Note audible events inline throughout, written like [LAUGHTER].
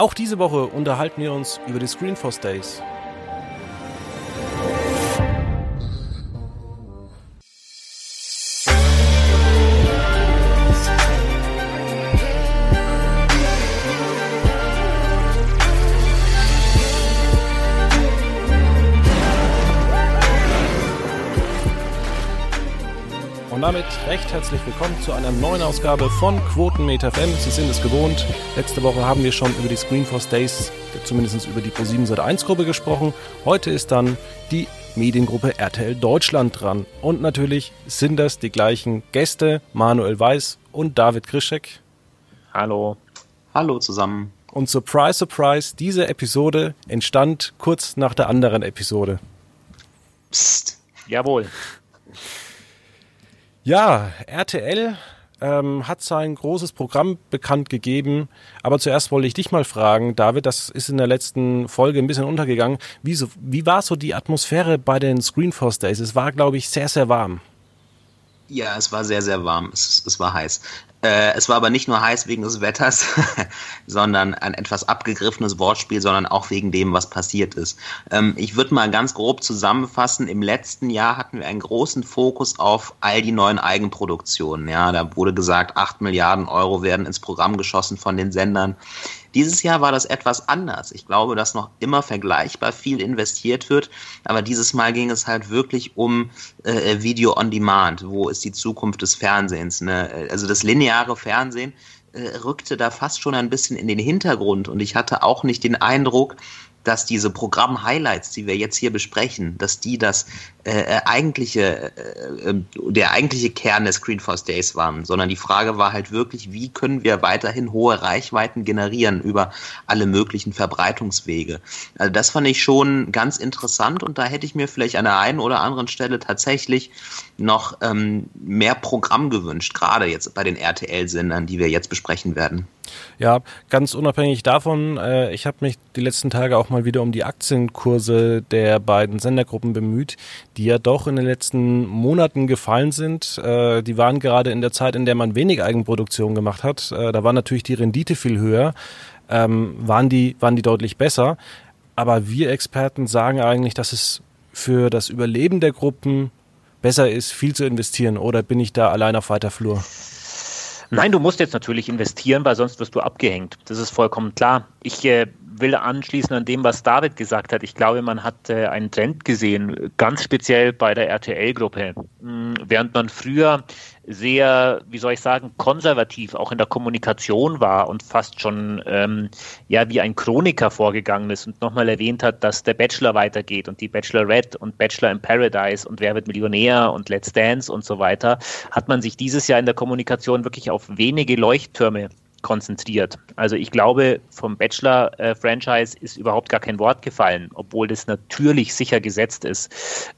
Auch diese Woche unterhalten wir uns über die Screenforce Days. Damit recht herzlich willkommen zu einer neuen Ausgabe von Quotenmeter FM. Sie sind es gewohnt. Letzte Woche haben wir schon über die Screenforce Days, zumindest über die Pro7 Sat1 Gruppe gesprochen. Heute ist dann die Mediengruppe RTL Deutschland dran. Und natürlich sind das die gleichen Gäste, Manuel Weiß und David Krischek. Hallo. Hallo zusammen. Und surprise, surprise, diese Episode entstand kurz nach der anderen Episode. Psst. Jawohl. Ja, RTL ähm, hat sein großes Programm bekannt gegeben. Aber zuerst wollte ich dich mal fragen, David, das ist in der letzten Folge ein bisschen untergegangen. Wie, so, wie war so die Atmosphäre bei den Screenforce Days? Es war, glaube ich, sehr, sehr warm. Ja, es war sehr, sehr warm. Es, es war heiß. Äh, es war aber nicht nur heiß wegen des Wetters, [LAUGHS] sondern ein etwas abgegriffenes Wortspiel, sondern auch wegen dem, was passiert ist. Ähm, ich würde mal ganz grob zusammenfassen. Im letzten Jahr hatten wir einen großen Fokus auf all die neuen Eigenproduktionen. Ja, da wurde gesagt, acht Milliarden Euro werden ins Programm geschossen von den Sendern. Dieses Jahr war das etwas anders. Ich glaube, dass noch immer vergleichbar viel investiert wird, aber dieses Mal ging es halt wirklich um äh, Video on Demand. Wo ist die Zukunft des Fernsehens? Ne? Also das lineare Fernsehen äh, rückte da fast schon ein bisschen in den Hintergrund und ich hatte auch nicht den Eindruck, dass diese Programm-Highlights, die wir jetzt hier besprechen, dass die das äh, äh eigentliche, äh, äh, der eigentliche Kern der Screenforce Days waren, sondern die Frage war halt wirklich, wie können wir weiterhin hohe Reichweiten generieren über alle möglichen Verbreitungswege. Also das fand ich schon ganz interessant und da hätte ich mir vielleicht an der einen oder anderen Stelle tatsächlich noch ähm, mehr Programm gewünscht, gerade jetzt bei den RTL-Sendern, die wir jetzt besprechen werden. Ja, ganz unabhängig davon, äh, ich habe mich die letzten Tage auch mal wieder um die Aktienkurse der beiden Sendergruppen bemüht, die ja doch in den letzten Monaten gefallen sind. Äh, die waren gerade in der Zeit, in der man wenig Eigenproduktion gemacht hat. Äh, da war natürlich die Rendite viel höher, ähm, waren, die, waren die deutlich besser. Aber wir Experten sagen eigentlich, dass es für das Überleben der Gruppen besser ist, viel zu investieren. Oder bin ich da allein auf weiter Flur? Nein, du musst jetzt natürlich investieren, weil sonst wirst du abgehängt. Das ist vollkommen klar. Ich äh, will anschließen an dem, was David gesagt hat. Ich glaube, man hat äh, einen Trend gesehen, ganz speziell bei der RTL-Gruppe. Hm, während man früher sehr, wie soll ich sagen, konservativ auch in der Kommunikation war und fast schon ähm, ja wie ein Chroniker vorgegangen ist und nochmal erwähnt hat, dass der Bachelor weitergeht und die Bachelorette und Bachelor in Paradise und Wer wird Millionär und Let's Dance und so weiter, hat man sich dieses Jahr in der Kommunikation wirklich auf wenige Leuchttürme konzentriert. Also ich glaube, vom Bachelor-Franchise ist überhaupt gar kein Wort gefallen, obwohl das natürlich sicher gesetzt ist.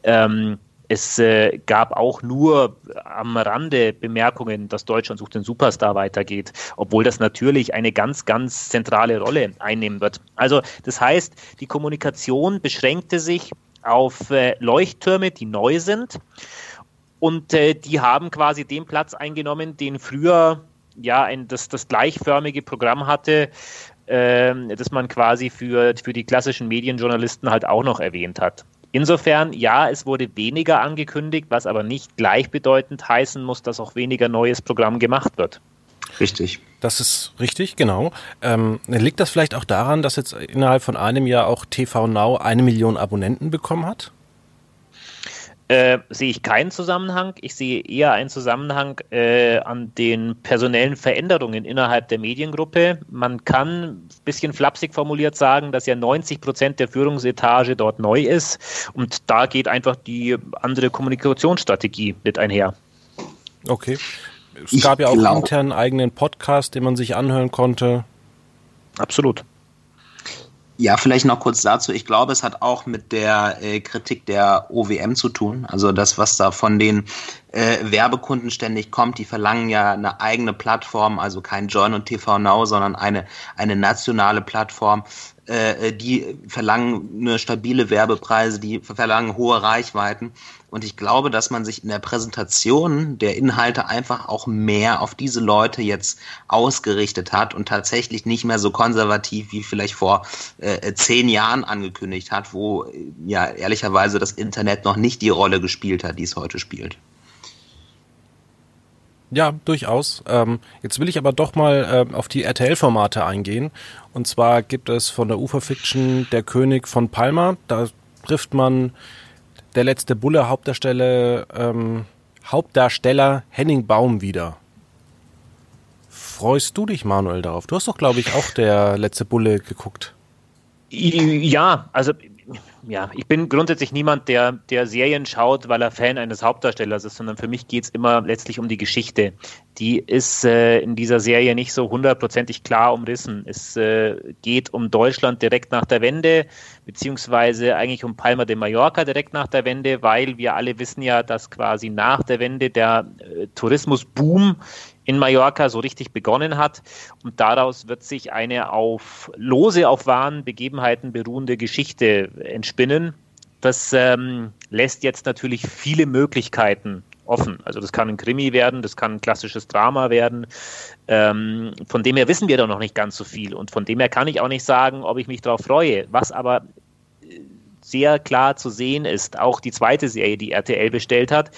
Ähm, es äh, gab auch nur am Rande Bemerkungen, dass Deutschland sucht den Superstar weitergeht, obwohl das natürlich eine ganz, ganz zentrale Rolle einnehmen wird. Also das heißt, die Kommunikation beschränkte sich auf äh, Leuchttürme, die neu sind. Und äh, die haben quasi den Platz eingenommen, den früher ja ein, das, das gleichförmige Programm hatte, äh, das man quasi für, für die klassischen Medienjournalisten halt auch noch erwähnt hat. Insofern, ja, es wurde weniger angekündigt, was aber nicht gleichbedeutend heißen muss, dass auch weniger neues Programm gemacht wird. Richtig. Das ist richtig, genau. Ähm, liegt das vielleicht auch daran, dass jetzt innerhalb von einem Jahr auch TV Now eine Million Abonnenten bekommen hat? Äh, sehe ich keinen Zusammenhang. Ich sehe eher einen Zusammenhang äh, an den personellen Veränderungen innerhalb der Mediengruppe. Man kann ein bisschen flapsig formuliert sagen, dass ja 90 Prozent der Führungsetage dort neu ist und da geht einfach die andere Kommunikationsstrategie mit einher. Okay. Es gab ich ja auch glaub... intern einen eigenen Podcast, den man sich anhören konnte. Absolut. Ja, vielleicht noch kurz dazu. Ich glaube, es hat auch mit der äh, Kritik der OWM zu tun. Also das, was da von den äh, Werbekunden ständig kommt, die verlangen ja eine eigene Plattform, also kein Join und TV Now, sondern eine, eine nationale Plattform. Äh, die verlangen eine stabile Werbepreise, die verlangen hohe Reichweiten. Und ich glaube, dass man sich in der Präsentation der Inhalte einfach auch mehr auf diese Leute jetzt ausgerichtet hat und tatsächlich nicht mehr so konservativ wie vielleicht vor äh, zehn Jahren angekündigt hat, wo ja ehrlicherweise das Internet noch nicht die Rolle gespielt hat, die es heute spielt. Ja, durchaus. Ähm, jetzt will ich aber doch mal äh, auf die RTL-Formate eingehen. Und zwar gibt es von der Uferfiction Der König von Palma. Da trifft man der letzte Bulle Hauptdarsteller, ähm, Hauptdarsteller Henning Baum wieder. Freust du dich, Manuel, darauf? Du hast doch, glaube ich, auch der letzte Bulle geguckt. Ja, also ja, ich bin grundsätzlich niemand, der, der Serien schaut, weil er Fan eines Hauptdarstellers ist, sondern für mich geht es immer letztlich um die Geschichte. Die ist äh, in dieser Serie nicht so hundertprozentig klar umrissen. Es äh, geht um Deutschland direkt nach der Wende, beziehungsweise eigentlich um Palma de Mallorca direkt nach der Wende, weil wir alle wissen ja, dass quasi nach der Wende der äh, Tourismusboom in Mallorca so richtig begonnen hat. Und daraus wird sich eine auf lose auf wahren Begebenheiten beruhende Geschichte entspinnen. Das ähm, lässt jetzt natürlich viele Möglichkeiten offen. Also das kann ein Krimi werden, das kann ein klassisches Drama werden. Ähm, von dem her wissen wir doch noch nicht ganz so viel. Und von dem her kann ich auch nicht sagen, ob ich mich darauf freue. Was aber sehr klar zu sehen ist. Auch die zweite Serie, die RTL bestellt hat,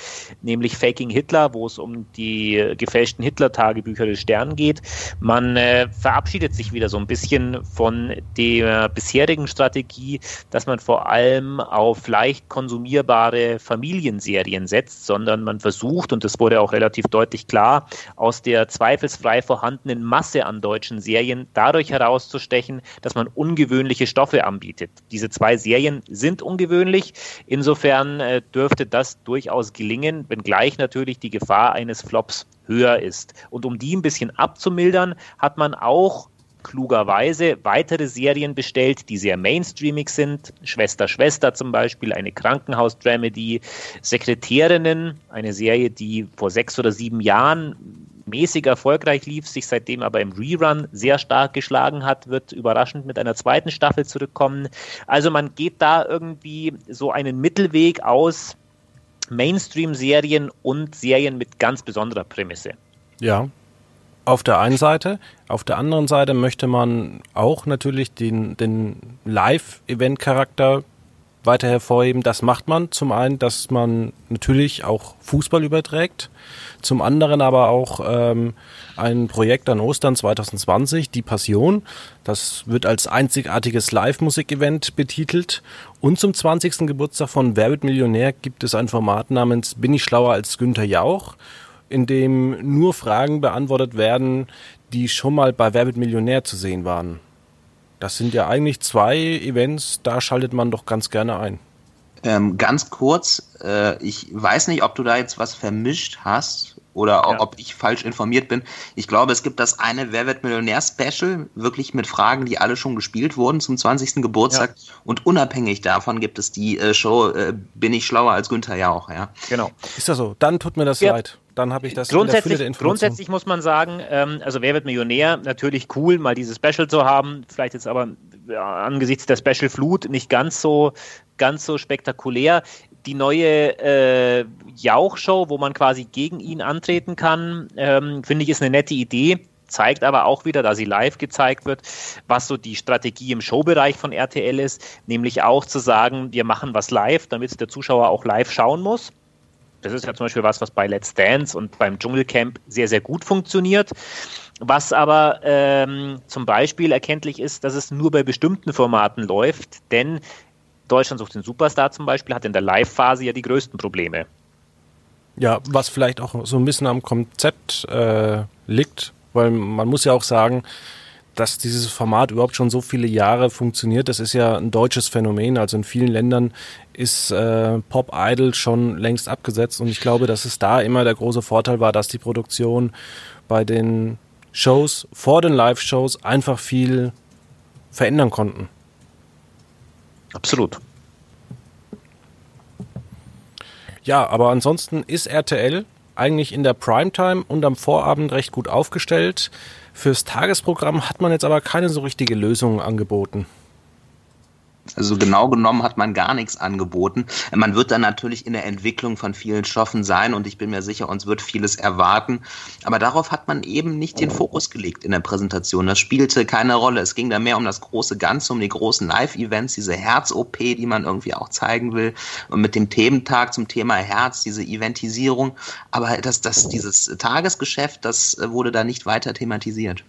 nämlich Faking Hitler, wo es um die gefälschten Hitler-Tagebücher des Stern geht. Man äh, verabschiedet sich wieder so ein bisschen von der bisherigen Strategie, dass man vor allem auf leicht konsumierbare Familienserien setzt, sondern man versucht, und das wurde auch relativ deutlich klar, aus der zweifelsfrei vorhandenen Masse an deutschen Serien dadurch herauszustechen, dass man ungewöhnliche Stoffe anbietet. Diese zwei Serien sind sind ungewöhnlich. Insofern äh, dürfte das durchaus gelingen, wenngleich natürlich die Gefahr eines Flops höher ist. Und um die ein bisschen abzumildern, hat man auch klugerweise weitere Serien bestellt, die sehr mainstreamig sind. Schwester, Schwester zum Beispiel, eine Krankenhaus-Dramedy. Sekretärinnen, eine Serie, die vor sechs oder sieben Jahren mäßig erfolgreich lief, sich seitdem aber im Rerun sehr stark geschlagen hat, wird überraschend mit einer zweiten Staffel zurückkommen. Also man geht da irgendwie so einen Mittelweg aus Mainstream-Serien und Serien mit ganz besonderer Prämisse. Ja, auf der einen Seite. Auf der anderen Seite möchte man auch natürlich den, den Live-Event-Charakter weiter hervorheben. Das macht man zum einen, dass man natürlich auch Fußball überträgt, zum anderen aber auch ähm, ein Projekt an Ostern 2020, Die Passion. Das wird als einzigartiges Live-Musik-Event betitelt. Und zum 20. Geburtstag von Wer wird Millionär gibt es ein Format namens Bin ich schlauer als Günther Jauch, in dem nur Fragen beantwortet werden, die schon mal bei Wer wird Millionär zu sehen waren. Das sind ja eigentlich zwei Events, da schaltet man doch ganz gerne ein. Ähm, ganz kurz, äh, ich weiß nicht, ob du da jetzt was vermischt hast oder ja. ob ich falsch informiert bin. Ich glaube, es gibt das eine Wer wird Millionär Special, wirklich mit Fragen, die alle schon gespielt wurden zum 20. Geburtstag. Ja. Und unabhängig davon gibt es die äh, Show äh, Bin ich schlauer als Günther Jauch, ja. Genau. Ist das so? Dann tut mir das ja. leid dann habe ich das grundsätzlich, grundsätzlich muss man sagen, ähm, also wer wird Millionär? Natürlich cool, mal dieses Special zu haben. Vielleicht jetzt aber ja, angesichts der Special Flut nicht ganz so ganz so spektakulär. Die neue äh, Jauch-Show, wo man quasi gegen ihn antreten kann, ähm, finde ich, ist eine nette Idee zeigt aber auch wieder, da sie live gezeigt wird, was so die Strategie im Showbereich von RTL ist, nämlich auch zu sagen, wir machen was live, damit der Zuschauer auch live schauen muss. Das ist ja zum Beispiel was, was bei Let's Dance und beim Dschungelcamp sehr, sehr gut funktioniert. Was aber ähm, zum Beispiel erkenntlich ist, dass es nur bei bestimmten Formaten läuft, denn Deutschland sucht den Superstar zum Beispiel hat in der Live-Phase ja die größten Probleme. Ja, was vielleicht auch so ein bisschen am Konzept äh, liegt, weil man muss ja auch sagen, dass dieses Format überhaupt schon so viele Jahre funktioniert. Das ist ja ein deutsches Phänomen. Also in vielen Ländern ist äh, Pop Idol schon längst abgesetzt und ich glaube, dass es da immer der große Vorteil war, dass die Produktion bei den Shows vor den Live-Shows einfach viel verändern konnten. Absolut. Ja, aber ansonsten ist RTL eigentlich in der Primetime und am Vorabend recht gut aufgestellt. Fürs Tagesprogramm hat man jetzt aber keine so richtige Lösung angeboten. Also genau genommen hat man gar nichts angeboten. Man wird dann natürlich in der Entwicklung von vielen Stoffen sein und ich bin mir sicher, uns wird vieles erwarten. Aber darauf hat man eben nicht den Fokus gelegt in der Präsentation. Das spielte keine Rolle. Es ging da mehr um das große Ganze, um die großen Live-Events, diese Herz-OP, die man irgendwie auch zeigen will. Und mit dem Thementag zum Thema Herz, diese Eventisierung. Aber das, das, dieses Tagesgeschäft, das wurde da nicht weiter thematisiert.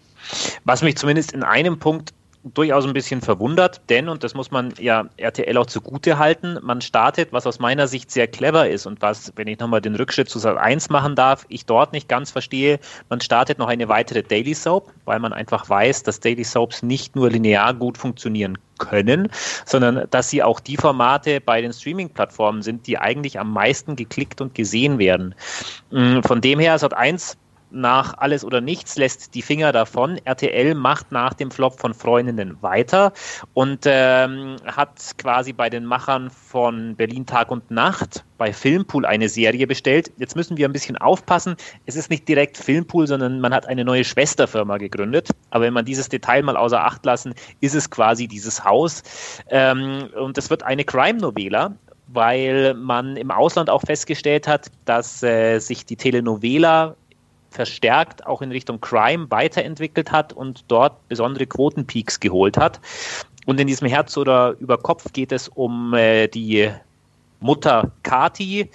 Was mich zumindest in einem Punkt durchaus ein bisschen verwundert, denn, und das muss man ja RTL auch zugute halten, man startet, was aus meiner Sicht sehr clever ist und was, wenn ich nochmal den Rückschritt zu Sat 1 machen darf, ich dort nicht ganz verstehe, man startet noch eine weitere Daily Soap, weil man einfach weiß, dass Daily Soaps nicht nur linear gut funktionieren können, sondern dass sie auch die Formate bei den Streaming-Plattformen sind, die eigentlich am meisten geklickt und gesehen werden. Mm, von dem her, Sat 1 nach Alles oder Nichts lässt die Finger davon. RTL macht nach dem Flop von Freundinnen weiter und ähm, hat quasi bei den Machern von Berlin Tag und Nacht bei Filmpool eine Serie bestellt. Jetzt müssen wir ein bisschen aufpassen. Es ist nicht direkt Filmpool, sondern man hat eine neue Schwesterfirma gegründet. Aber wenn man dieses Detail mal außer Acht lassen, ist es quasi dieses Haus. Ähm, und es wird eine Crime-Novela weil man im Ausland auch festgestellt hat, dass äh, sich die Telenovela verstärkt auch in Richtung Crime weiterentwickelt hat und dort besondere Quotenpeaks geholt hat. Und in diesem Herz oder über Kopf geht es um äh, die Mutter Kati,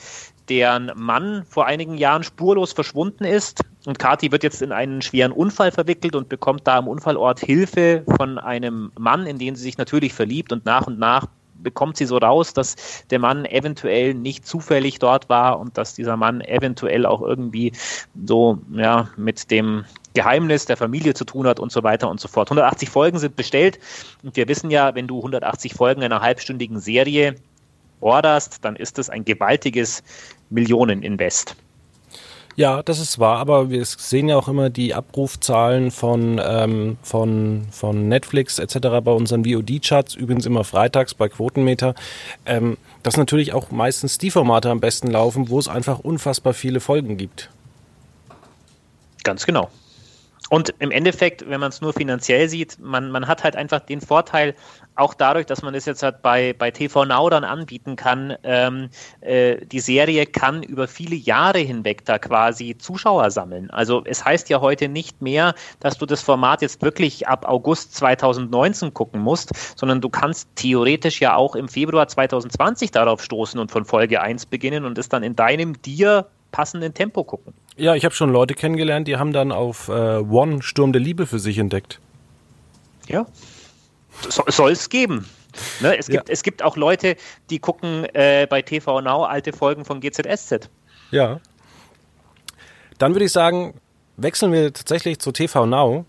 deren Mann vor einigen Jahren spurlos verschwunden ist. Und Kati wird jetzt in einen schweren Unfall verwickelt und bekommt da am Unfallort Hilfe von einem Mann, in den sie sich natürlich verliebt und nach und nach bekommt sie so raus, dass der Mann eventuell nicht zufällig dort war und dass dieser Mann eventuell auch irgendwie so ja mit dem Geheimnis der Familie zu tun hat und so weiter und so fort. 180 Folgen sind bestellt und wir wissen ja, wenn du 180 Folgen einer halbstündigen Serie orderst, dann ist das ein gewaltiges Millioneninvest. Ja, das ist wahr, aber wir sehen ja auch immer die Abrufzahlen von, ähm, von, von Netflix etc. bei unseren VOD-Charts, übrigens immer freitags bei Quotenmeter, ähm, dass natürlich auch meistens die Formate am besten laufen, wo es einfach unfassbar viele Folgen gibt. Ganz genau. Und im Endeffekt, wenn man es nur finanziell sieht, man, man hat halt einfach den Vorteil, auch dadurch, dass man es jetzt halt bei, bei TV Now dann anbieten kann, ähm, äh, die Serie kann über viele Jahre hinweg da quasi Zuschauer sammeln. Also es heißt ja heute nicht mehr, dass du das Format jetzt wirklich ab August 2019 gucken musst, sondern du kannst theoretisch ja auch im Februar 2020 darauf stoßen und von Folge 1 beginnen und es dann in deinem dir passenden Tempo gucken. Ja, ich habe schon Leute kennengelernt, die haben dann auf äh, One Sturm der Liebe für sich entdeckt. Ja, so, soll es geben. Ne, es, gibt, ja. es gibt auch Leute, die gucken äh, bei TV Now alte Folgen von GZSZ. Ja. Dann würde ich sagen, wechseln wir tatsächlich zu TV Now.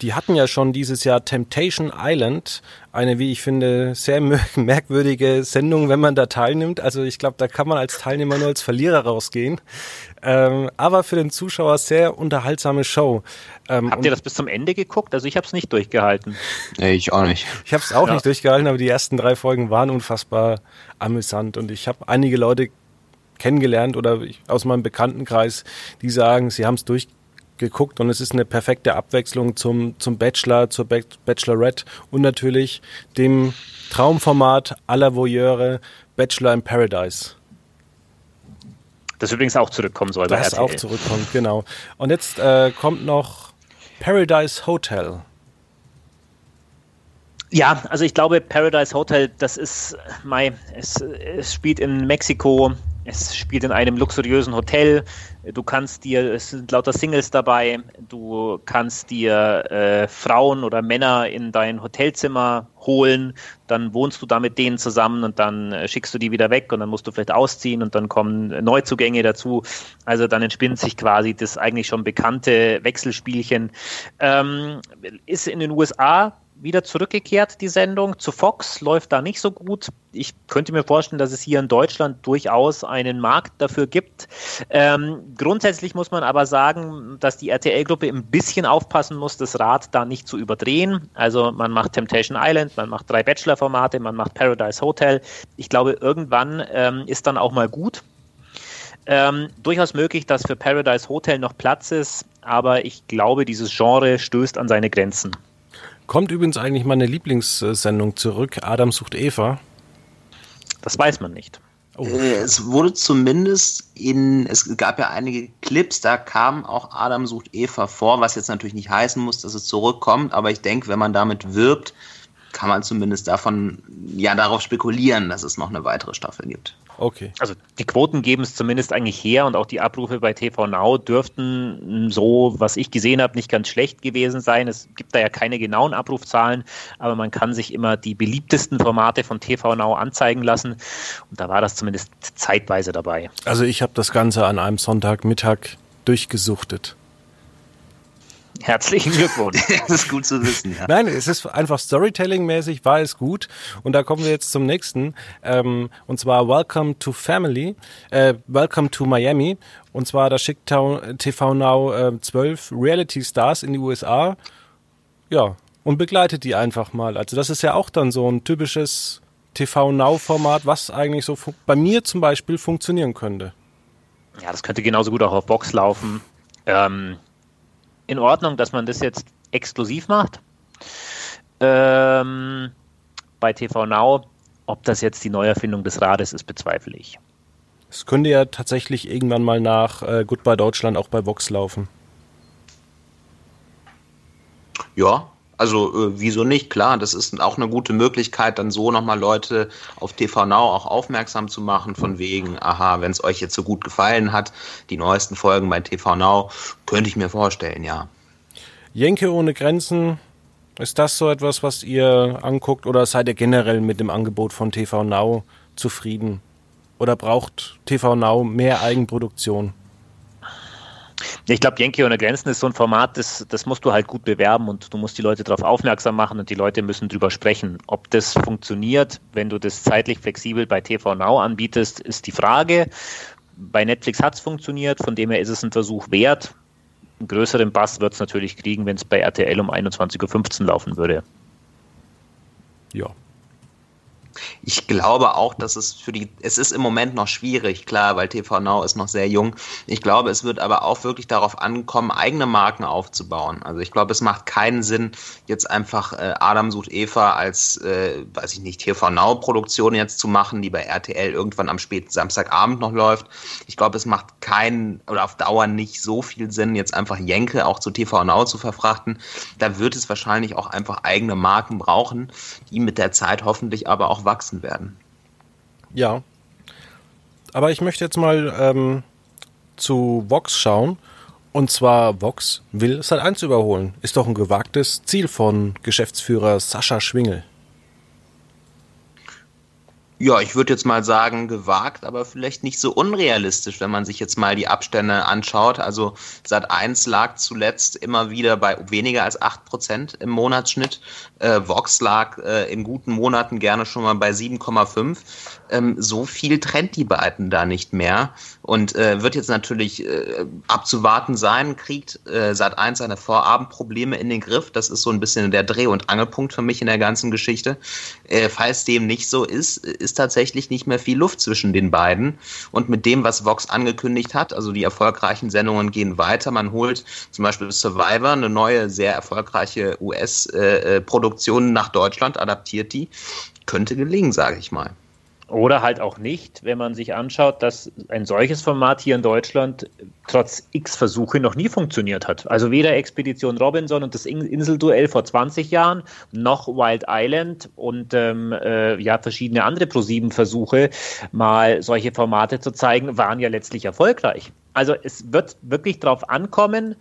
Die hatten ja schon dieses Jahr Temptation Island, eine, wie ich finde, sehr [LAUGHS] merkwürdige Sendung, wenn man da teilnimmt. Also ich glaube, da kann man als Teilnehmer nur als Verlierer rausgehen. Ähm, aber für den Zuschauer sehr unterhaltsame Show. Ähm, Habt ihr das bis zum Ende geguckt? Also ich habe es nicht durchgehalten. Nee, ich auch nicht. Ich habe es auch ja. nicht durchgehalten, aber die ersten drei Folgen waren unfassbar amüsant und ich habe einige Leute kennengelernt oder aus meinem Bekanntenkreis, die sagen, sie haben es durchgehalten geguckt und es ist eine perfekte Abwechslung zum, zum Bachelor, zur Bachelorette und natürlich dem Traumformat aller Voyeure Bachelor in Paradise. Das übrigens auch zurückkommen soll. Das auch zurückkommt, genau. Und jetzt äh, kommt noch Paradise Hotel. Ja, also ich glaube, Paradise Hotel, das ist, Mai, es, es spielt in Mexiko, es spielt in einem luxuriösen Hotel. Du kannst dir, es sind lauter Singles dabei, du kannst dir äh, Frauen oder Männer in dein Hotelzimmer holen, dann wohnst du da mit denen zusammen und dann äh, schickst du die wieder weg und dann musst du vielleicht ausziehen und dann kommen Neuzugänge dazu. Also dann entspinnt sich quasi das eigentlich schon bekannte Wechselspielchen. Ähm, ist in den USA wieder zurückgekehrt, die Sendung. Zu Fox läuft da nicht so gut. Ich könnte mir vorstellen, dass es hier in Deutschland durchaus einen Markt dafür gibt. Ähm, grundsätzlich muss man aber sagen, dass die RTL-Gruppe ein bisschen aufpassen muss, das Rad da nicht zu überdrehen. Also man macht Temptation Island, man macht drei Bachelor-Formate, man macht Paradise Hotel. Ich glaube, irgendwann ähm, ist dann auch mal gut. Ähm, durchaus möglich, dass für Paradise Hotel noch Platz ist, aber ich glaube, dieses Genre stößt an seine Grenzen. Kommt übrigens eigentlich meine Lieblingssendung zurück, Adam sucht Eva? Das weiß man nicht. Oh. Äh, es wurde zumindest in, es gab ja einige Clips, da kam auch Adam sucht Eva vor, was jetzt natürlich nicht heißen muss, dass es zurückkommt, aber ich denke, wenn man damit wirbt, kann man zumindest davon, ja, darauf spekulieren, dass es noch eine weitere Staffel gibt. Okay. Also die Quoten geben es zumindest eigentlich her und auch die Abrufe bei TV Now dürften so, was ich gesehen habe, nicht ganz schlecht gewesen sein. Es gibt da ja keine genauen Abrufzahlen, aber man kann sich immer die beliebtesten Formate von TV Now anzeigen lassen und da war das zumindest zeitweise dabei. Also ich habe das Ganze an einem Sonntagmittag durchgesuchtet. Herzlichen Glückwunsch. [LAUGHS] das ist gut zu wissen, ja. Nein, es ist einfach Storytelling-mäßig war es gut. Und da kommen wir jetzt zum nächsten. Ähm, und zwar Welcome to Family, äh, Welcome to Miami. Und zwar da schickt TV Now äh, zwölf Reality Stars in die USA. Ja, und begleitet die einfach mal. Also das ist ja auch dann so ein typisches TV Now-Format, was eigentlich so bei mir zum Beispiel funktionieren könnte. Ja, das könnte genauso gut auch auf Box laufen. Ähm, in Ordnung, dass man das jetzt exklusiv macht. Ähm, bei TV Now, ob das jetzt die Neuerfindung des Rades ist, bezweifle ich. Es könnte ja tatsächlich irgendwann mal nach äh, Goodbye Deutschland auch bei Vox laufen. Ja, also äh, wieso nicht? Klar, das ist auch eine gute Möglichkeit, dann so nochmal Leute auf TV Now auch aufmerksam zu machen, von wegen, aha, wenn es euch jetzt so gut gefallen hat, die neuesten Folgen bei TV Now, könnte ich mir vorstellen, ja. Jenke ohne Grenzen, ist das so etwas, was ihr anguckt oder seid ihr generell mit dem Angebot von TV Now zufrieden? Oder braucht TV Now mehr Eigenproduktion? Ich glaube, Yankee ohne Grenzen ist so ein Format, das, das musst du halt gut bewerben und du musst die Leute darauf aufmerksam machen und die Leute müssen drüber sprechen. Ob das funktioniert, wenn du das zeitlich flexibel bei TV Now anbietest, ist die Frage. Bei Netflix hat es funktioniert, von dem her ist es ein Versuch wert. Einen größeren Bass wird es natürlich kriegen, wenn es bei RTL um 21.15 Uhr laufen würde. Ja, ich glaube auch, dass es für die, es ist im Moment noch schwierig, klar, weil TV Now ist noch sehr jung. Ich glaube, es wird aber auch wirklich darauf ankommen, eigene Marken aufzubauen. Also ich glaube, es macht keinen Sinn, jetzt einfach äh, Adam sucht Eva als, äh, weiß ich nicht, TV Now Produktion jetzt zu machen, die bei RTL irgendwann am späten Samstagabend noch läuft. Ich glaube, es macht keinen oder auf Dauer nicht so viel Sinn, jetzt einfach Jenke auch zu TV Now zu verfrachten. Da wird es wahrscheinlich auch einfach eigene Marken brauchen, die mit der Zeit hoffentlich aber auch wachsen werden. Ja. Aber ich möchte jetzt mal ähm, zu Vox schauen. Und zwar Vox will Sat 1 überholen. Ist doch ein gewagtes Ziel von Geschäftsführer Sascha Schwingel. Ja, ich würde jetzt mal sagen, gewagt, aber vielleicht nicht so unrealistisch, wenn man sich jetzt mal die Abstände anschaut. Also Sat 1 lag zuletzt immer wieder bei weniger als 8% im Monatsschnitt. Äh, Vox lag äh, in guten Monaten gerne schon mal bei 7,5. Ähm, so viel trennt die beiden da nicht mehr. Und äh, wird jetzt natürlich äh, abzuwarten sein, kriegt äh, Sat 1 seine Vorabendprobleme in den Griff. Das ist so ein bisschen der Dreh- und Angelpunkt für mich in der ganzen Geschichte. Äh, falls dem nicht so ist, ist tatsächlich nicht mehr viel Luft zwischen den beiden. Und mit dem, was Vox angekündigt hat, also die erfolgreichen Sendungen gehen weiter. Man holt zum Beispiel Survivor, eine neue, sehr erfolgreiche US-Produktion nach Deutschland, adaptiert die. Könnte gelingen, sage ich mal. Oder halt auch nicht, wenn man sich anschaut, dass ein solches Format hier in Deutschland trotz x Versuche noch nie funktioniert hat. Also weder Expedition Robinson und das Inselduell vor 20 Jahren, noch Wild Island und ähm, äh, ja verschiedene andere ProSieben-Versuche, mal solche Formate zu zeigen, waren ja letztlich erfolgreich. Also es wird wirklich darauf ankommen,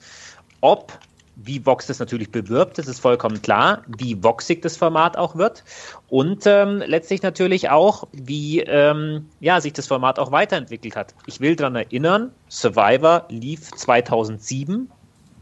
ob wie Vox das natürlich bewirbt, das ist vollkommen klar, wie voxig das Format auch wird und ähm, letztlich natürlich auch, wie ähm, ja, sich das Format auch weiterentwickelt hat. Ich will daran erinnern, Survivor lief 2007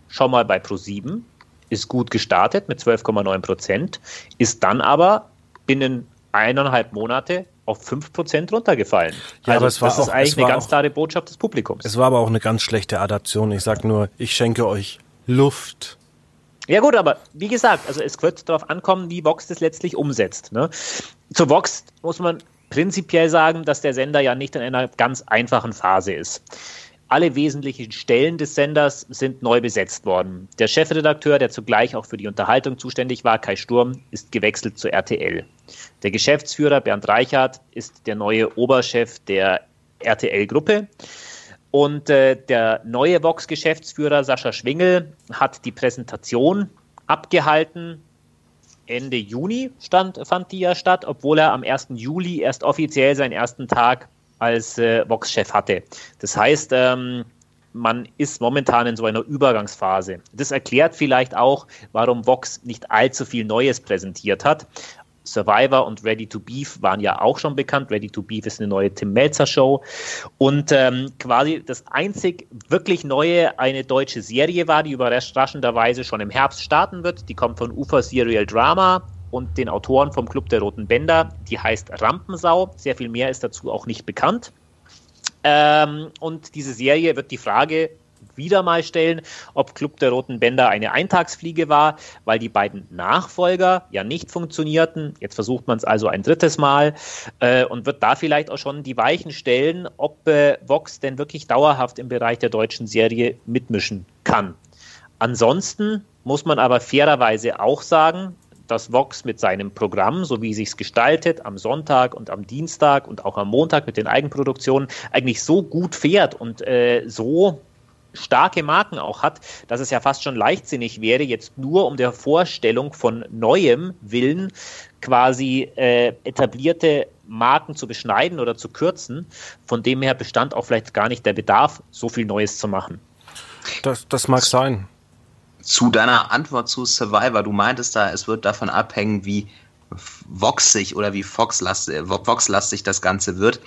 schon mal bei Pro7, ist gut gestartet mit 12,9 Prozent, ist dann aber binnen eineinhalb Monate auf 5% runtergefallen. Ja, also, aber es war das ist auch, eigentlich eine ganz klare Botschaft des Publikums. Es war aber auch eine ganz schlechte Adaption. Ich sag nur, ich schenke euch Luft. Ja gut, aber wie gesagt, also es wird darauf ankommen, wie Vox das letztlich umsetzt. Ne? Zu Vox muss man prinzipiell sagen, dass der Sender ja nicht in einer ganz einfachen Phase ist. Alle wesentlichen Stellen des Senders sind neu besetzt worden. Der Chefredakteur, der zugleich auch für die Unterhaltung zuständig war, Kai Sturm, ist gewechselt zu RTL. Der Geschäftsführer Bernd Reichert ist der neue Oberchef der RTL-Gruppe. Und äh, der neue Vox-Geschäftsführer Sascha Schwingel hat die Präsentation abgehalten. Ende Juni stand, fand die ja statt, obwohl er am 1. Juli erst offiziell seinen ersten Tag als äh, Vox-Chef hatte. Das heißt, ähm, man ist momentan in so einer Übergangsphase. Das erklärt vielleicht auch, warum Vox nicht allzu viel Neues präsentiert hat. Survivor und Ready to Beef waren ja auch schon bekannt. Ready to Beef ist eine neue Tim Melzer Show. Und ähm, quasi das einzig wirklich neue eine deutsche Serie war, die überraschenderweise schon im Herbst starten wird. Die kommt von Ufer Serial Drama und den Autoren vom Club der Roten Bänder. Die heißt Rampensau. Sehr viel mehr ist dazu auch nicht bekannt. Ähm, und diese Serie wird die Frage wieder mal stellen, ob Club der Roten Bänder eine Eintagsfliege war, weil die beiden Nachfolger ja nicht funktionierten. Jetzt versucht man es also ein drittes Mal äh, und wird da vielleicht auch schon die Weichen stellen, ob äh, Vox denn wirklich dauerhaft im Bereich der deutschen Serie mitmischen kann. Ansonsten muss man aber fairerweise auch sagen, dass Vox mit seinem Programm, so wie es sich gestaltet, am Sonntag und am Dienstag und auch am Montag mit den Eigenproduktionen eigentlich so gut fährt und äh, so starke Marken auch hat, dass es ja fast schon leichtsinnig wäre, jetzt nur um der Vorstellung von Neuem willen quasi äh, etablierte Marken zu beschneiden oder zu kürzen. Von dem her bestand auch vielleicht gar nicht der Bedarf, so viel Neues zu machen. Das, das mag sein. Zu deiner Antwort zu Survivor, du meintest da, es wird davon abhängen, wie voxig oder wie Fox-lastig das Ganze wird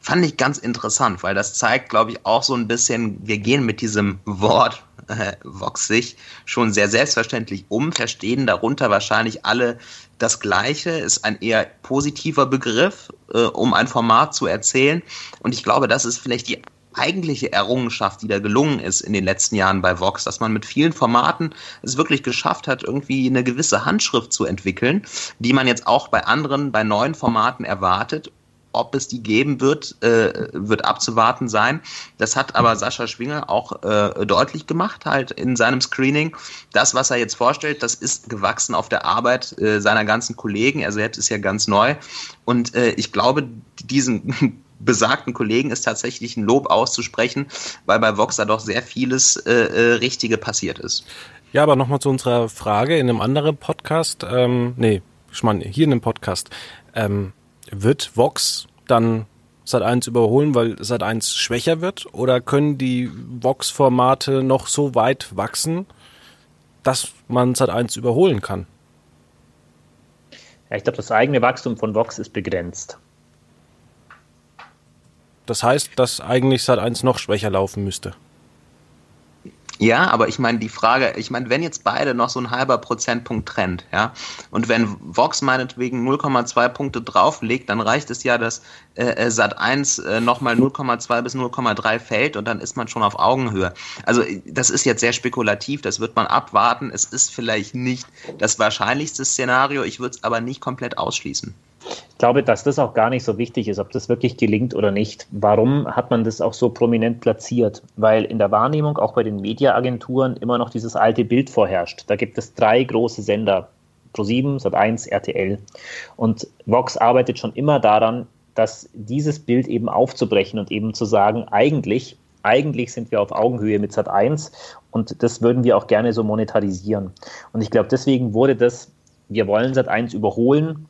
fand ich ganz interessant, weil das zeigt, glaube ich, auch so ein bisschen, wir gehen mit diesem Wort äh, voxig schon sehr selbstverständlich um, verstehen darunter wahrscheinlich alle das Gleiche, ist ein eher positiver Begriff, äh, um ein Format zu erzählen. Und ich glaube, das ist vielleicht die eigentliche Errungenschaft, die da gelungen ist in den letzten Jahren bei Vox, dass man mit vielen Formaten es wirklich geschafft hat, irgendwie eine gewisse Handschrift zu entwickeln, die man jetzt auch bei anderen, bei neuen Formaten erwartet ob es die geben wird, äh, wird abzuwarten sein. Das hat aber Sascha Schwingel auch äh, deutlich gemacht, halt in seinem Screening. Das, was er jetzt vorstellt, das ist gewachsen auf der Arbeit äh, seiner ganzen Kollegen. Er selbst ist ja ganz neu. Und äh, ich glaube, diesen [LAUGHS] besagten Kollegen ist tatsächlich ein Lob auszusprechen, weil bei Vox da doch sehr vieles äh, äh, Richtige passiert ist. Ja, aber nochmal zu unserer Frage in einem anderen Podcast. Ähm, nee, ich meine, hier in einem Podcast. Ähm, wird Vox dann Sat1 überholen, weil Sat1 schwächer wird? Oder können die Vox-Formate noch so weit wachsen, dass man Sat1 überholen kann? Ja, ich glaube, das eigene Wachstum von Vox ist begrenzt. Das heißt, dass eigentlich Sat1 noch schwächer laufen müsste. Ja, aber ich meine, die Frage, ich meine, wenn jetzt beide noch so ein halber Prozentpunkt trennt, ja, und wenn Vox meinetwegen 0,2 Punkte drauflegt, dann reicht es ja, dass äh, äh Sat 1 äh, nochmal 0,2 bis 0,3 fällt und dann ist man schon auf Augenhöhe. Also das ist jetzt sehr spekulativ, das wird man abwarten. Es ist vielleicht nicht das wahrscheinlichste Szenario, ich würde es aber nicht komplett ausschließen. Ich glaube, dass das auch gar nicht so wichtig ist, ob das wirklich gelingt oder nicht. Warum hat man das auch so prominent platziert? Weil in der Wahrnehmung auch bei den Mediaagenturen immer noch dieses alte Bild vorherrscht. Da gibt es drei große Sender, Pro7, Sat1, RTL. Und Vox arbeitet schon immer daran, dass dieses Bild eben aufzubrechen und eben zu sagen, eigentlich eigentlich sind wir auf Augenhöhe mit Sat1 und das würden wir auch gerne so monetarisieren. Und ich glaube, deswegen wurde das, wir wollen Sat1 überholen,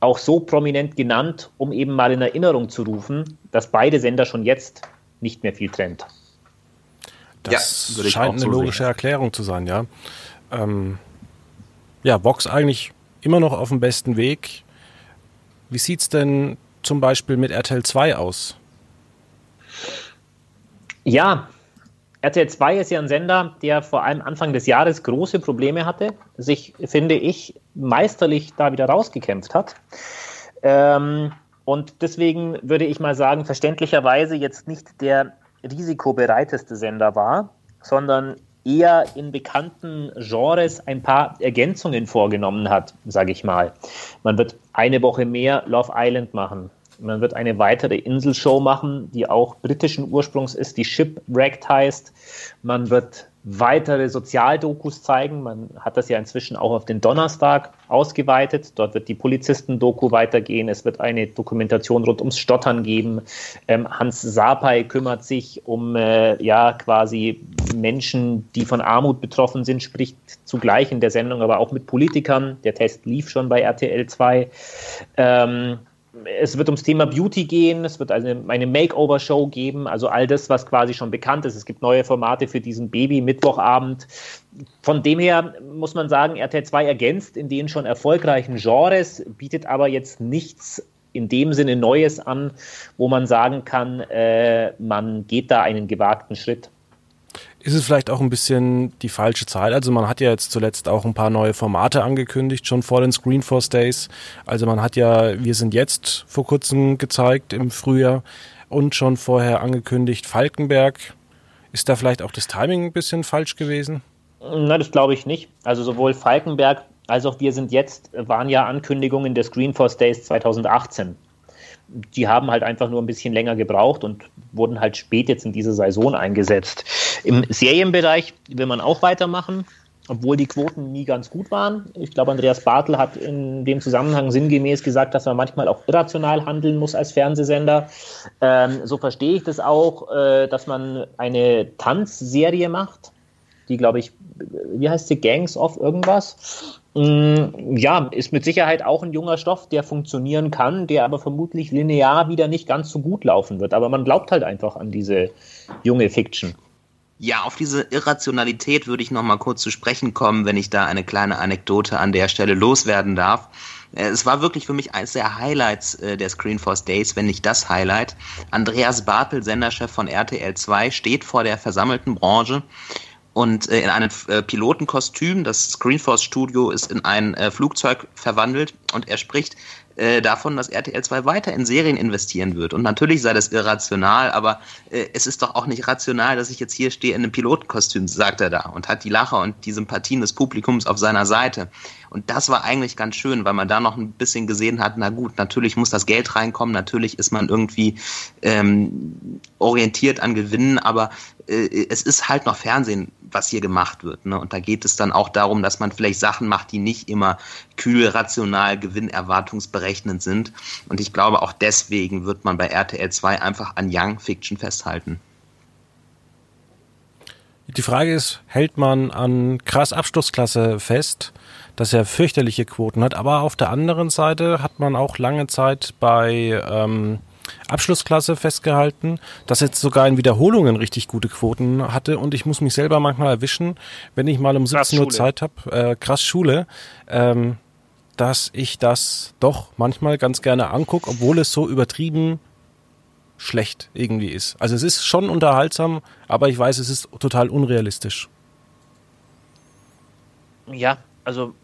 auch so prominent genannt, um eben mal in Erinnerung zu rufen, dass beide Sender schon jetzt nicht mehr viel trennt. Das ja, scheint eine so logische sehen. Erklärung zu sein, ja. Ähm, ja, Vox eigentlich immer noch auf dem besten Weg. Wie sieht es denn zum Beispiel mit RTL 2 aus? Ja, RTL 2 ist ja ein Sender, der vor allem Anfang des Jahres große Probleme hatte, sich, finde ich, meisterlich da wieder rausgekämpft hat. Ähm, und deswegen würde ich mal sagen, verständlicherweise jetzt nicht der risikobereiteste Sender war, sondern eher in bekannten Genres ein paar Ergänzungen vorgenommen hat, sage ich mal. Man wird eine Woche mehr Love Island machen. Man wird eine weitere Inselshow machen, die auch britischen Ursprungs ist, die Shipwrecked heißt. Man wird weitere Sozialdokus zeigen. Man hat das ja inzwischen auch auf den Donnerstag ausgeweitet. Dort wird die Polizisten-Doku weitergehen. Es wird eine Dokumentation rund ums Stottern geben. Ähm, Hans Sapai kümmert sich um äh, ja quasi Menschen, die von Armut betroffen sind, spricht zugleich in der Sendung aber auch mit Politikern. Der Test lief schon bei RTL 2. Ähm, es wird ums Thema Beauty gehen, es wird eine, eine Makeover-Show geben, also all das, was quasi schon bekannt ist. Es gibt neue Formate für diesen Baby-Mittwochabend. Von dem her muss man sagen, RTL 2 ergänzt in den schon erfolgreichen Genres, bietet aber jetzt nichts in dem Sinne Neues an, wo man sagen kann, äh, man geht da einen gewagten Schritt ist es vielleicht auch ein bisschen die falsche Zeit. Also man hat ja jetzt zuletzt auch ein paar neue Formate angekündigt, schon vor den Screenforce Days. Also man hat ja Wir sind jetzt vor kurzem gezeigt im Frühjahr und schon vorher angekündigt Falkenberg. Ist da vielleicht auch das Timing ein bisschen falsch gewesen? Na, das glaube ich nicht. Also sowohl Falkenberg als auch Wir sind jetzt waren ja Ankündigungen der Screenforce Days 2018 die haben halt einfach nur ein bisschen länger gebraucht und wurden halt spät jetzt in diese Saison eingesetzt. Im Serienbereich will man auch weitermachen, obwohl die Quoten nie ganz gut waren. Ich glaube, Andreas Bartel hat in dem Zusammenhang sinngemäß gesagt, dass man manchmal auch irrational handeln muss als Fernsehsender. Ähm, so verstehe ich das auch, äh, dass man eine Tanzserie macht, die, glaube ich, wie heißt sie, Gangs of irgendwas. Mm, ja, ist mit Sicherheit auch ein junger Stoff, der funktionieren kann, der aber vermutlich linear wieder nicht ganz so gut laufen wird. Aber man glaubt halt einfach an diese junge Fiction. Ja, auf diese Irrationalität würde ich noch mal kurz zu sprechen kommen, wenn ich da eine kleine Anekdote an der Stelle loswerden darf. Äh, es war wirklich für mich eines der Highlights äh, der Screenforce Days, wenn nicht das Highlight. Andreas Bartel, Senderchef von RTL 2, steht vor der versammelten Branche und äh, in einem äh, Pilotenkostüm. Das Screenforce Studio ist in ein äh, Flugzeug verwandelt und er spricht äh, davon, dass RTL 2 weiter in Serien investieren wird. Und natürlich sei das irrational, aber äh, es ist doch auch nicht rational, dass ich jetzt hier stehe in einem Pilotenkostüm, sagt er da, und hat die Lacher und die Sympathien des Publikums auf seiner Seite. Und das war eigentlich ganz schön, weil man da noch ein bisschen gesehen hat, na gut, natürlich muss das Geld reinkommen, natürlich ist man irgendwie ähm, orientiert an Gewinnen, aber äh, es ist halt noch Fernsehen, was hier gemacht wird. Ne? Und da geht es dann auch darum, dass man vielleicht Sachen macht, die nicht immer kühl, rational, gewinnerwartungsberechnend sind. Und ich glaube, auch deswegen wird man bei RTL 2 einfach an Young Fiction festhalten. Die Frage ist, hält man an krass Abschlussklasse fest, dass er fürchterliche Quoten hat, aber auf der anderen Seite hat man auch lange Zeit bei ähm, Abschlussklasse festgehalten, das jetzt sogar in Wiederholungen richtig gute Quoten hatte und ich muss mich selber manchmal erwischen, wenn ich mal um 17 Uhr Zeit habe, äh, krass Schule, ähm, dass ich das doch manchmal ganz gerne angucke, obwohl es so übertrieben schlecht irgendwie ist. Also es ist schon unterhaltsam, aber ich weiß, es ist total unrealistisch. Ja, also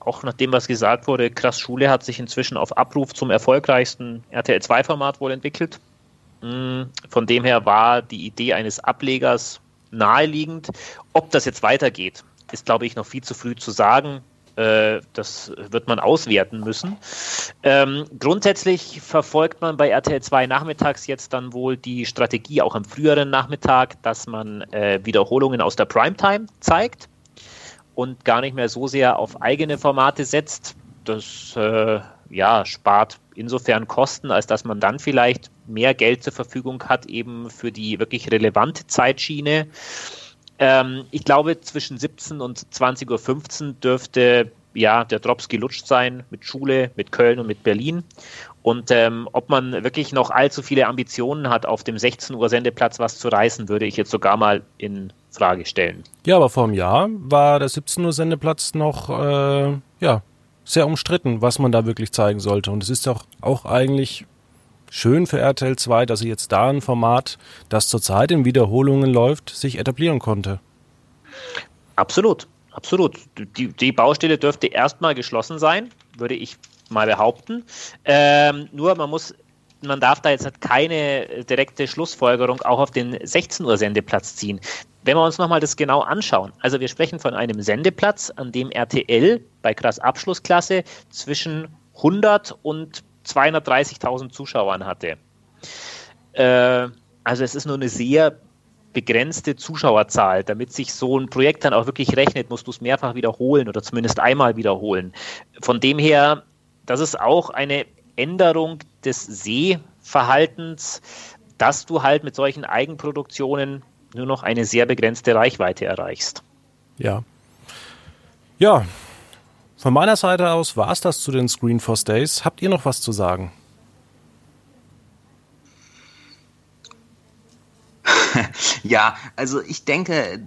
auch nach dem, was gesagt wurde, Krass Schule hat sich inzwischen auf Abruf zum erfolgreichsten RTL 2-Format wohl entwickelt. Mm, von dem her war die Idee eines Ablegers naheliegend. Ob das jetzt weitergeht, ist, glaube ich, noch viel zu früh zu sagen. Äh, das wird man auswerten müssen. Ähm, grundsätzlich verfolgt man bei RTL 2 nachmittags jetzt dann wohl die Strategie auch am früheren Nachmittag, dass man äh, Wiederholungen aus der Primetime zeigt und gar nicht mehr so sehr auf eigene Formate setzt. Das äh, ja, spart insofern Kosten, als dass man dann vielleicht mehr Geld zur Verfügung hat, eben für die wirklich relevante Zeitschiene. Ähm, ich glaube, zwischen 17 und 20.15 Uhr dürfte ja der Drops gelutscht sein mit Schule, mit Köln und mit Berlin. Und ähm, ob man wirklich noch allzu viele Ambitionen hat, auf dem 16 Uhr Sendeplatz was zu reißen, würde ich jetzt sogar mal in Frage stellen. Ja, aber vor einem Jahr war der 17 Uhr Sendeplatz noch äh, ja, sehr umstritten, was man da wirklich zeigen sollte. Und es ist doch auch eigentlich schön für RTL 2, dass sie jetzt da ein Format, das zurzeit in Wiederholungen läuft, sich etablieren konnte. Absolut, absolut. Die, die Baustelle dürfte erstmal geschlossen sein, würde ich mal behaupten. Ähm, nur man muss man darf da jetzt halt keine direkte Schlussfolgerung auch auf den 16 Uhr Sendeplatz ziehen. Wenn wir uns nochmal das genau anschauen, also wir sprechen von einem Sendeplatz, an dem RTL bei Krass Abschlussklasse zwischen 100 und 230.000 Zuschauern hatte. Äh, also es ist nur eine sehr begrenzte Zuschauerzahl. Damit sich so ein Projekt dann auch wirklich rechnet, musst du es mehrfach wiederholen oder zumindest einmal wiederholen. Von dem her, das ist auch eine Änderung des Sehverhaltens, dass du halt mit solchen Eigenproduktionen nur noch eine sehr begrenzte Reichweite erreichst. Ja. Ja. Von meiner Seite aus war es das zu den Screenforce Days. Habt ihr noch was zu sagen? [LAUGHS] ja, also ich denke,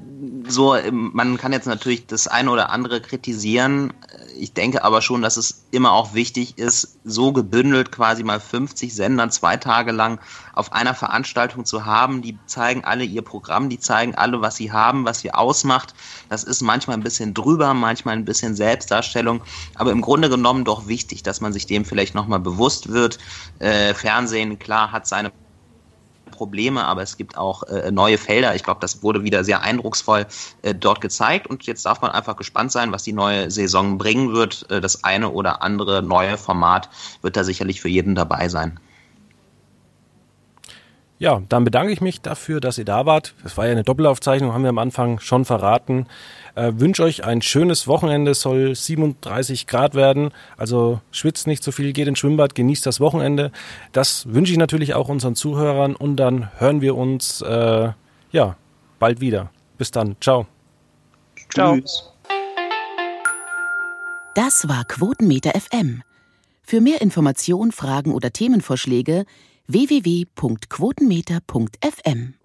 so, man kann jetzt natürlich das eine oder andere kritisieren. Ich denke aber schon, dass es immer auch wichtig ist, so gebündelt quasi mal 50 Sender zwei Tage lang auf einer Veranstaltung zu haben. Die zeigen alle ihr Programm, die zeigen alle, was sie haben, was sie ausmacht. Das ist manchmal ein bisschen drüber, manchmal ein bisschen Selbstdarstellung, aber im Grunde genommen doch wichtig, dass man sich dem vielleicht nochmal bewusst wird. Äh, Fernsehen, klar, hat seine Probleme, aber es gibt auch äh, neue Felder. Ich glaube, das wurde wieder sehr eindrucksvoll äh, dort gezeigt und jetzt darf man einfach gespannt sein, was die neue Saison bringen wird. Äh, das eine oder andere neue Format wird da sicherlich für jeden dabei sein. Ja, dann bedanke ich mich dafür, dass ihr da wart. Das war ja eine Doppelaufzeichnung, haben wir am Anfang schon verraten. Äh, wünsche euch ein schönes Wochenende, es soll 37 Grad werden. Also schwitzt nicht zu so viel, geht ins Schwimmbad, genießt das Wochenende. Das wünsche ich natürlich auch unseren Zuhörern und dann hören wir uns äh, ja bald wieder. Bis dann, ciao. Ciao. Tschüss. Das war Quotenmeter FM. Für mehr Informationen, Fragen oder Themenvorschläge www.quotenmeter.fm